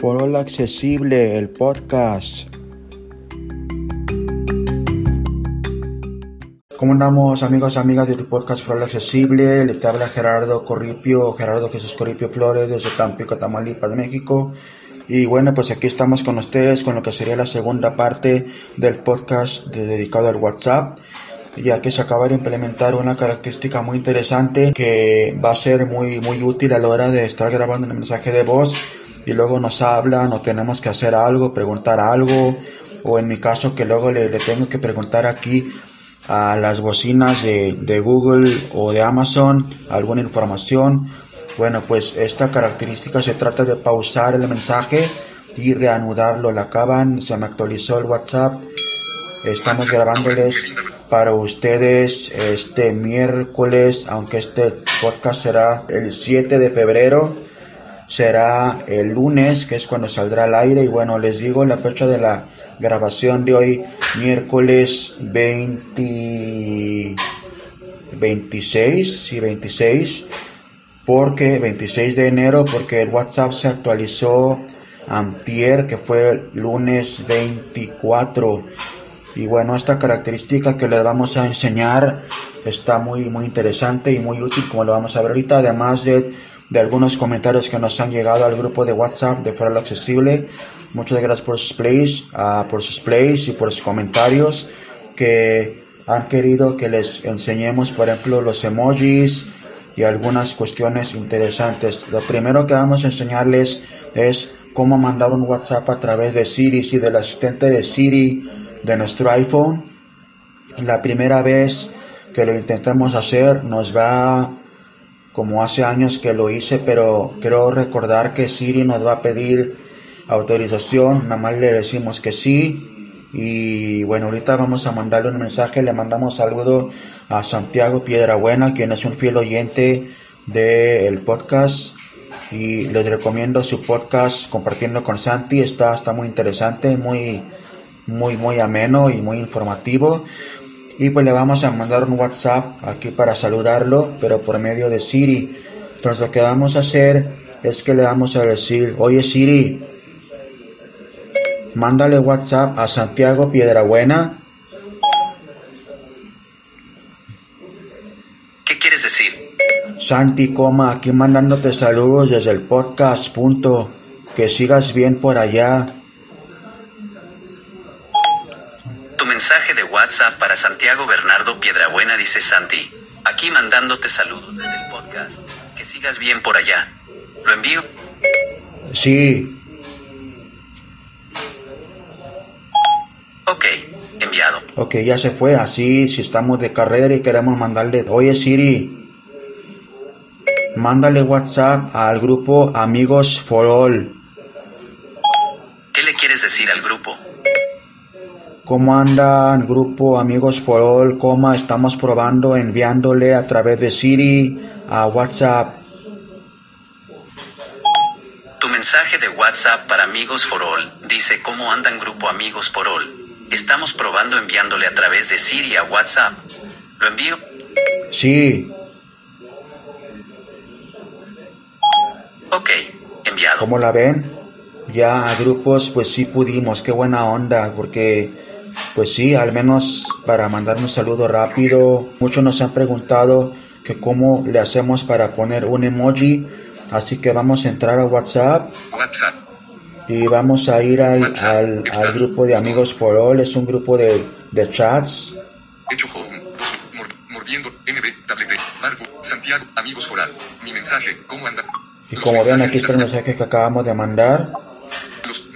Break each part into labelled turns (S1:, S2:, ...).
S1: Foro Accesible, el podcast. ¿Cómo andamos amigos y amigas de tu podcast Foro Accesible? Les habla Gerardo Corripio, Gerardo Jesús Corripio Flores desde Tampico, Tamaulipas, México. Y bueno, pues aquí estamos con ustedes con lo que sería la segunda parte del podcast dedicado al WhatsApp ya que se acaba de implementar una característica muy interesante que va a ser muy, muy útil a la hora de estar grabando el mensaje de voz y luego nos hablan o tenemos que hacer algo, preguntar algo o en mi caso que luego le, tengo que preguntar aquí a las bocinas de, de Google o de Amazon alguna información. Bueno, pues esta característica se trata de pausar el mensaje y reanudarlo. La acaban, se me actualizó el WhatsApp. Estamos grabándoles para ustedes este miércoles, aunque este podcast será el 7 de febrero, será el lunes, que es cuando saldrá al aire. Y bueno, les digo la fecha de la grabación de hoy, miércoles 20, 26 y 26, porque 26 de enero, porque el WhatsApp se actualizó antier, que fue el lunes 24 y bueno, esta característica que les vamos a enseñar está muy, muy interesante y muy útil como lo vamos a ver ahorita, además de, de algunos comentarios que nos han llegado al grupo de WhatsApp de Fuera Accesible. Muchas gracias por sus plays, uh, por sus plays y por sus comentarios que han querido que les enseñemos, por ejemplo, los emojis y algunas cuestiones interesantes. Lo primero que vamos a enseñarles es cómo mandar un WhatsApp a través de Siri, y del asistente de Siri de nuestro iPhone. La primera vez que lo intentamos hacer nos va como hace años que lo hice, pero creo recordar que Siri nos va a pedir autorización, nada más le decimos que sí. Y bueno, ahorita vamos a mandarle un mensaje, le mandamos saludo a Santiago Piedrabuena, quien es un fiel oyente del podcast. Y les recomiendo su podcast compartiendo con Santi, está, está muy interesante, muy, muy, muy ameno y muy informativo. Y pues le vamos a mandar un WhatsApp aquí para saludarlo, pero por medio de Siri. Entonces lo que vamos a hacer es que le vamos a decir, oye Siri, mándale WhatsApp a Santiago Piedrabuena.
S2: ¿Qué quieres decir?
S1: Santi, coma, aquí mandándote saludos desde el podcast, punto. Que sigas bien por allá.
S2: Mensaje de WhatsApp para Santiago Bernardo Piedrabuena dice Santi, aquí mandándote saludos desde el podcast, que sigas bien por allá. ¿Lo envío?
S1: Sí.
S2: Ok, enviado.
S1: Ok, ya se fue. Así, si estamos de carrera y queremos mandarle, oye Siri, mándale WhatsApp al grupo Amigos for All.
S2: ¿Qué le quieres decir al grupo?
S1: ¿Cómo andan, grupo Amigos for All? ¿Cómo estamos probando enviándole a través de Siri a WhatsApp?
S2: Tu mensaje de WhatsApp para Amigos for All dice ¿Cómo andan, grupo Amigos for All? Estamos probando enviándole a través de Siri a WhatsApp. ¿Lo envío?
S1: Sí.
S2: Ok, enviado.
S1: ¿Cómo la ven? Ya a grupos, pues sí pudimos, qué buena onda, porque pues sí, al menos para mandar un saludo rápido. Muchos nos han preguntado que cómo le hacemos para poner un emoji. Así que vamos a entrar a WhatsApp.
S2: WhatsApp.
S1: Y vamos a ir al, al, al, grupo de Amigos por All. Es un grupo de, de chats.
S2: Santiago, Amigos. Mi mensaje, ¿cómo anda?
S1: Y como ven, aquí está el mensaje que acabamos de mandar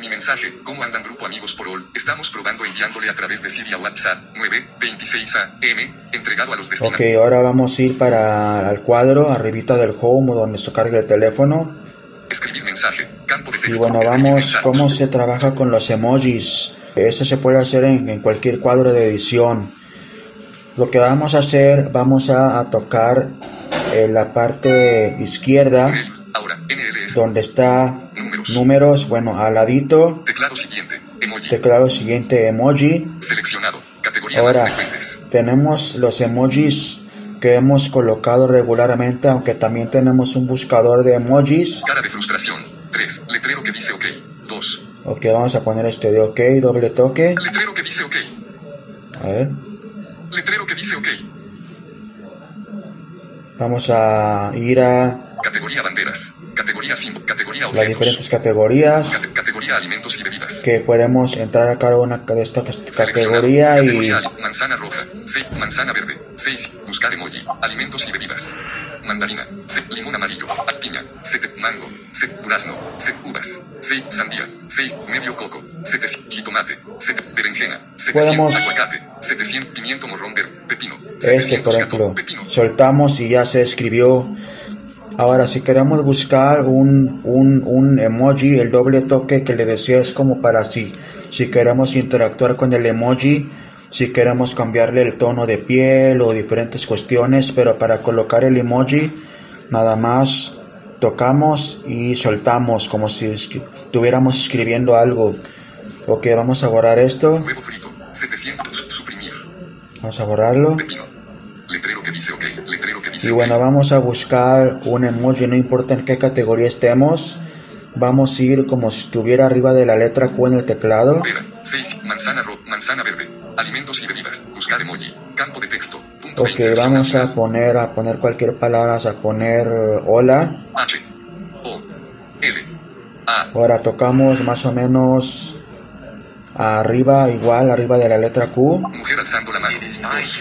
S2: mensaje, ¿cómo andan grupo amigos por all? Estamos probando enviándole a través de Siri a WhatsApp 926 AM, entregado a los
S1: destinatarios. Ok, ahora vamos a ir para el cuadro, arribita del home, donde se carga el teléfono.
S2: Escribir mensaje, campo de texto.
S1: Y bueno, vamos, cómo se trabaja con los emojis. Esto se puede hacer en, en cualquier cuadro de edición. Lo que vamos a hacer, vamos a, a tocar en la parte izquierda.
S2: Ahora, NLS.
S1: Donde está
S2: números.
S1: números, bueno, al ladito.
S2: Teclado siguiente, emoji.
S1: Teclado siguiente, emoji.
S2: Seleccionado, categoría
S1: Ahora,
S2: más frecuentes.
S1: tenemos los emojis que hemos colocado regularmente, aunque también tenemos un buscador de emojis.
S2: Cara de frustración. 3. Letrero que dice OK.
S3: 2.
S1: Ok, vamos a poner este de ok, doble toque.
S3: Letrero que dice ok.
S1: A ver.
S3: Letrero que dice ok.
S1: Vamos a ir a
S3: Categoría banderas. Categoría símbolo. Categoría
S1: las
S3: objetos.
S1: diferentes categorías
S3: Cate- categoría alimentos y bebidas.
S1: que podemos entrar a cada una de estas categorías y
S3: Categoría ali- manzana roja. 6. Manzana verde. 6. Buscar emoji. Alimentos y bebidas. Mandarina. 6. Limón amarillo. Piña. 7. Mango. 7. Durazno. 7. Uvas. 6. Sandía. 6. Medio coco. 7. Jitomate. 7. Berenjena. 700.
S1: Podemos-
S3: Aguacate. 700. Pimiento morrón verde. Pepino.
S1: este
S3: 700
S1: por ejemplo
S3: Pepino.
S1: soltamos y ya se escribió ahora si queremos buscar un, un, un emoji el doble toque que le decía es como para si si queremos interactuar con el emoji si queremos cambiarle el tono de piel o diferentes cuestiones pero para colocar el emoji nada más tocamos y soltamos como si estuviéramos escribiendo algo ok vamos a borrar esto
S3: Huevo frito. 700. Su- Suprimir.
S1: vamos a borrarlo
S3: Pepino. Letrero que dice ok. Letrero que dice
S1: Y bueno, vamos a buscar un emoji, no importa en qué categoría estemos. Vamos a ir como si estuviera arriba de la letra Q en el teclado.
S3: Pera, 6, manzana ro, manzana verde, alimentos y bebidas, buscar emoji, campo de texto, punto
S1: Ok, vamos a poner, a poner cualquier palabra, a poner eh, hola.
S3: H, O, L, A,
S1: Ahora tocamos más o menos arriba, igual, arriba de la letra Q.
S3: mujer alzando la mano, 2,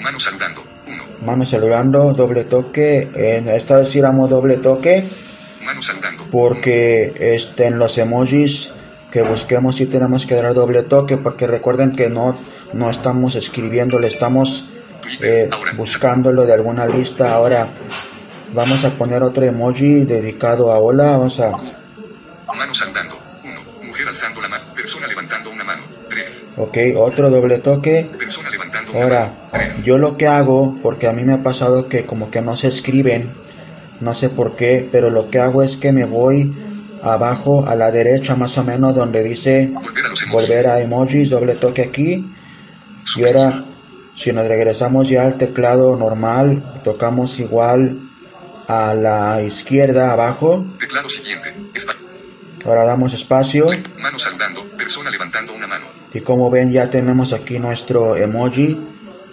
S3: mano saludando, 1,
S1: Mano saludando, doble toque. En esta vez iremos doble toque.
S3: mano saludando,
S1: porque este, en los emojis que busquemos sí tenemos que dar doble toque porque recuerden que no, no estamos escribiéndole, estamos
S3: Twitter,
S1: eh, buscándolo de alguna lista. Ahora vamos a poner otro emoji dedicado a hola, vamos a...
S3: Mano saludando, 1, mujer alzando la mano, persona levantando una mano, 3,
S1: Ok, otro doble toque.
S3: persona levantando una
S1: Ahora,
S3: mano, 3,
S1: yo lo que hago, porque a mí me ha pasado que como que no se escriben, no sé por qué, pero lo que hago es que me voy abajo a la derecha más o menos donde dice
S3: volver a los emojis,
S1: volver a emojis, doble toque aquí. Y ahora, si nos regresamos ya al teclado normal, tocamos igual a la izquierda abajo.
S3: teclado siguiente,
S1: Ahora damos espacio.
S3: mano saludando, persona levantando una mano,
S1: Y como ven, ya tenemos aquí nuestro emoji.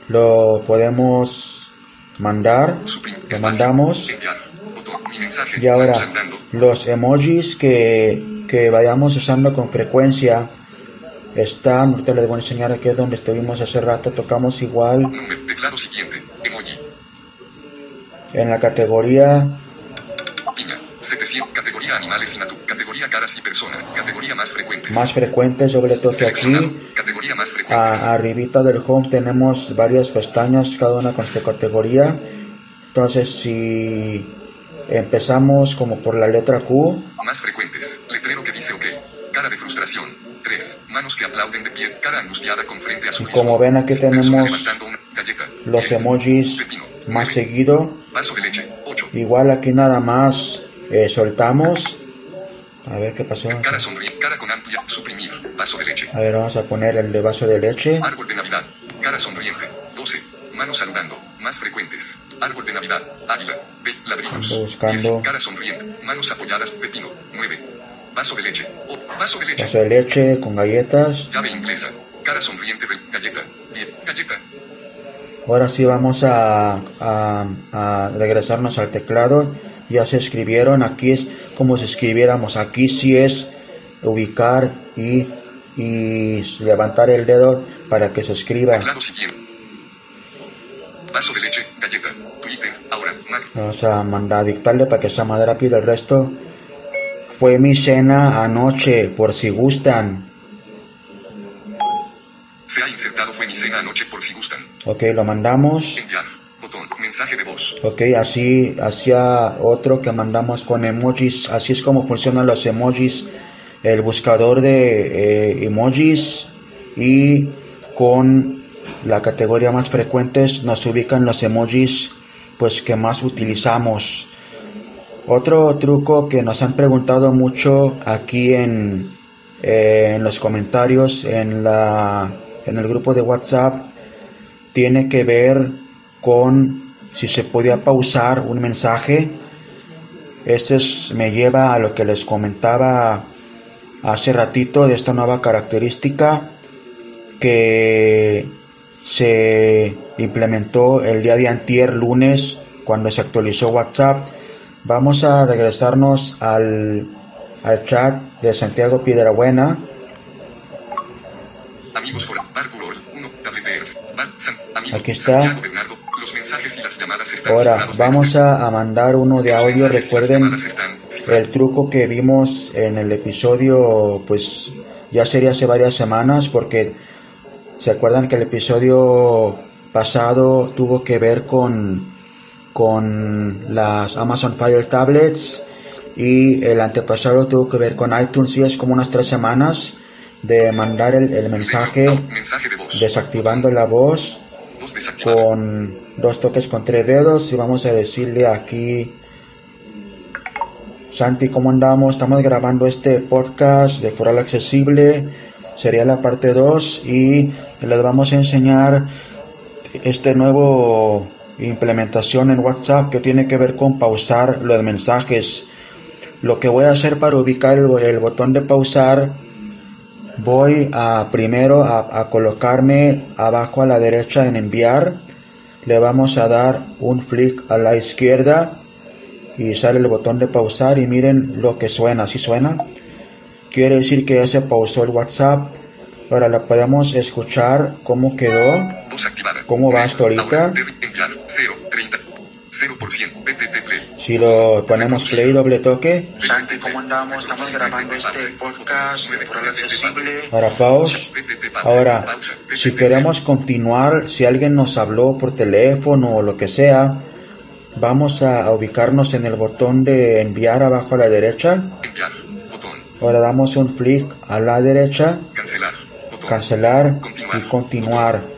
S1: Lo podemos mandar.
S3: suprimir,
S1: Lo mandamos.
S3: enviar, botón, mi mensaje,
S1: Y ahora, los emojis que, que vayamos usando con frecuencia están, ahorita les voy a enseñar aquí es donde estuvimos hace rato, tocamos igual
S3: número, teclado siguiente, emoji,
S1: en la categoría.
S3: 700. Categoría animales y natu. Categoría caras y personas. Categoría más frecuentes.
S1: más frecuentes, toque
S3: Seleccionado.
S1: aquí.
S3: Categoría más frecuentes.
S1: A, arribita del home tenemos varias pestañas, cada una con su categoría. Entonces, si empezamos como por la letra Q,
S3: Más frecuentes. Letrero que dice OK. Cara de frustración. 3. Manos que aplauden de pie. Cara angustiada con frente a su
S1: Y como ven, aquí tenemos
S3: levantando una galleta.
S1: los
S3: 10.
S1: emojis
S3: Pepino.
S1: más
S3: 9.
S1: seguido.
S3: Vaso de leche. 8.
S1: Igual aquí nada más eh, soltamos. A ver qué pasó.
S3: Cara. Cara con amplia. Suprimir. Vaso de leche.
S1: A ver, vamos a poner el de vaso de leche.
S3: Árbol de Navidad. Cara sonriente. 12. Manos saludando. Más frecuentes. Árbol de Navidad. Águila. Ladrillos.
S1: Ando buscando.
S3: 10. Cara sonriente. Manos apoyadas. Pepino. 9. Vaso de leche. Vaso de leche.
S1: Vaso de leche con galletas.
S3: Llave inglesa. Cara sonriente. Galleta. 10. Galleta.
S1: Ahora sí vamos a, a- a regresarnos al teclado. Ya se escribieron. Aquí es como si escribiéramos. Aquí sí es ubicar y, y levantar el dedo para que se escriba.
S3: Vaso de leche. Galleta. Twitter. Ahora. Mac.
S1: Vamos a mandar a dictarle para que sea más rápido el resto. Fue mi cena anoche, por si gustan.
S3: Se ha insertado fue mi cena anoche por si gustan.
S1: Ok, lo mandamos.
S3: Enviar. Mensaje de voz.
S1: Ok, así hacia otro que mandamos con emojis. Así es como funcionan los emojis. El buscador de eh, emojis y con la categoría más frecuentes nos ubican los emojis pues que más utilizamos. Otro truco que nos han preguntado mucho aquí en, eh, en los comentarios en la en el grupo de WhatsApp tiene que ver con si se podía pausar un mensaje. Este es- me lleva a lo que les comentaba hace ratito de esta nueva característica que se implementó el día de antier lunes cuando se actualizó WhatsApp. Vamos a regresarnos al, al chat de Santiago Piedrabuena.
S3: Amigos for Barbulol, 1, tableteers, Bar, San, amigos,
S1: Aquí está.
S3: Los mensajes y las llamadas están
S1: Ahora vamos
S3: desde-
S1: a, a mandar uno de audio. Recuerden el truco que vimos en el episodio, pues ya sería hace varias semanas, porque se acuerdan que el episodio pasado tuvo que ver con, con las Amazon Fire Tablets y el antepasado tuvo que ver con iTunes y es como unas tres semanas de mandar el, el mensaje
S3: No, mensaje de voz.
S1: desactivando la voz. Con dos toques con tres dedos y vamos a decirle aquí Santi, ¿cómo andamos? Estamos grabando este podcast de Foral Accesible, sería la parte 2 y les vamos a enseñar este nuevo implementación en WhatsApp que tiene que ver con pausar los mensajes. Lo que voy a hacer para ubicar el, el botón de pausar, voy a primero a, a colocarme abajo a la derecha en enviar. Le vamos a dar un flick a la izquierda y sale el botón de pausar y miren lo que suena, así suena. Quiere decir que ya se pausó el WhatsApp. Ahora la podemos escuchar cómo quedó. ¿Cómo va esto ahorita?
S3: Ahora, debe enviar 0, 30, 0%, PTT Play.
S1: Si lo ponemos play doble toque.
S3: Santi, ¿cómo andamos? Estamos grabando este podcast Accesible.
S1: Ahora pause. Ahora, si queremos continuar, si alguien nos habló por teléfono o lo que sea, vamos a ubicarnos en el botón de enviar abajo a la derecha.
S3: Enviar, botón,
S1: Ahora damos un flick a la derecha,
S3: cancelar, botón,
S1: cancelar
S3: continuar,
S1: y continuar.
S3: botón, continuar,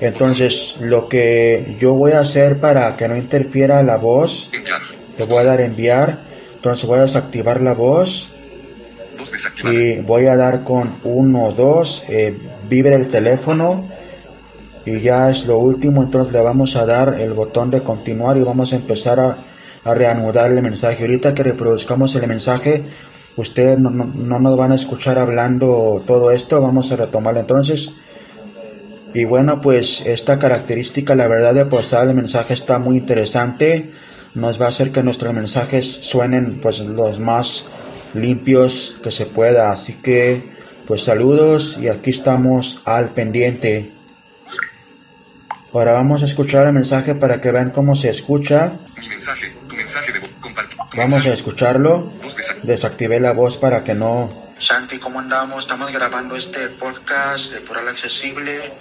S1: Entonces, lo que yo voy a hacer para que no interfiera la voz,
S3: enviar,
S1: le voy a dar enviar. Entonces voy a desactivar la voz y voy a dar con 1 o 2, eh, vibre el teléfono y ya es lo último, entonces le vamos a dar el botón de continuar y vamos a empezar a, a reanudar el mensaje. Ahorita que reproduzcamos el mensaje, ustedes no, no, no nos van a escuchar hablando todo esto, vamos a retomarlo entonces. Y bueno, pues esta característica, la verdad, de posar el mensaje está muy interesante. Nos va a hacer que nuestros mensajes suenen pues los más limpios que se pueda. Así que, pues saludos y aquí estamos al pendiente. Ahora vamos a escuchar el mensaje para que vean cómo se escucha.
S3: Mi mensaje, tu mensaje de voz, compartir. Tu
S1: Vamos a escucharlo. Desactivé la voz para que no...
S4: Santi, ¿cómo andamos? Estamos grabando este podcast de Foral Accesible.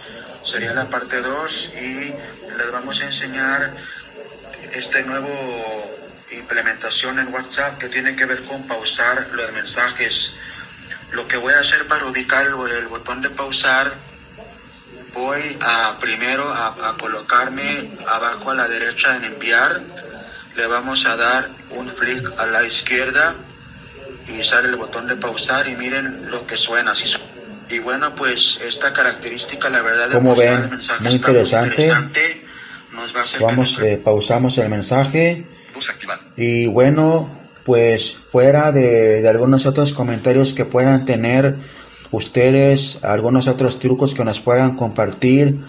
S4: Sería la parte 2 y les vamos a enseñar este nuevo implementación en WhatsApp que tiene que ver con pausar los mensajes. Lo que voy a hacer para ubicar el, botón de pausar, voy a primero a, a colocarme abajo a la derecha en enviar. Le vamos a dar un flick a la izquierda y sale el botón de pausar y miren lo que suena así su- y bueno pues esta característica la verdad
S1: Como ven, muy interesante.
S4: interesante. nos va a
S1: Vamos, eh, pausamos el mensaje. Y bueno, pues fuera de, de algunos otros comentarios que puedan tener ustedes, algunos otros trucos que nos puedan compartir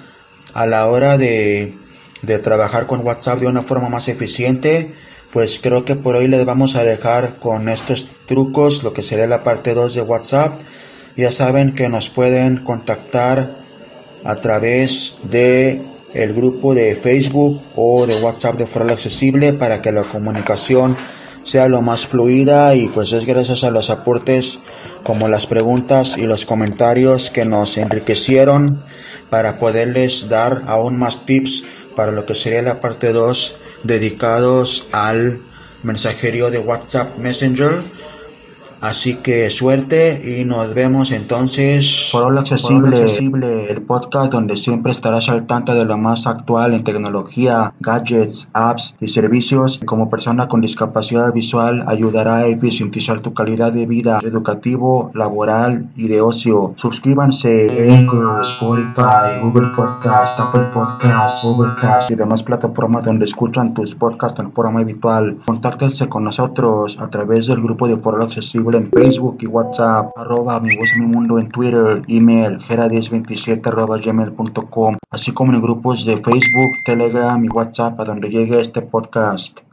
S1: a la hora de, de trabajar con WhatsApp de una forma más eficiente, pues creo que por hoy les vamos a dejar con estos trucos, lo que sería la parte 2 de WhatsApp. Ya saben que nos pueden contactar a través de el grupo de Facebook o de WhatsApp de Foral Accesible para que la comunicación sea lo más fluida y pues es gracias a los aportes como las preguntas y los comentarios que nos enriquecieron para poderles dar aún más tips para lo que sería la parte 2 dedicados al mensajería de WhatsApp Messenger Así que suerte y nos vemos entonces. Por Hola Accesible, el podcast donde siempre estarás al tanto de lo más actual en tecnología, gadgets, apps y servicios. Como persona con discapacidad visual, ayudará a eficientizar tu calidad de vida educativo, laboral y de ocio. Suscríbanse en Spotify, Google Podcast, Apple Podcast, Overcast y demás plataformas donde escuchan tus podcasts en forma habitual. Contáctense con nosotros a través del grupo de Foro Accesible en Facebook y WhatsApp, arroba mi voz mi mundo en Twitter, email, gera1027 arroba gmail.com, así como en grupos de Facebook, Telegram y WhatsApp a donde llegue este podcast.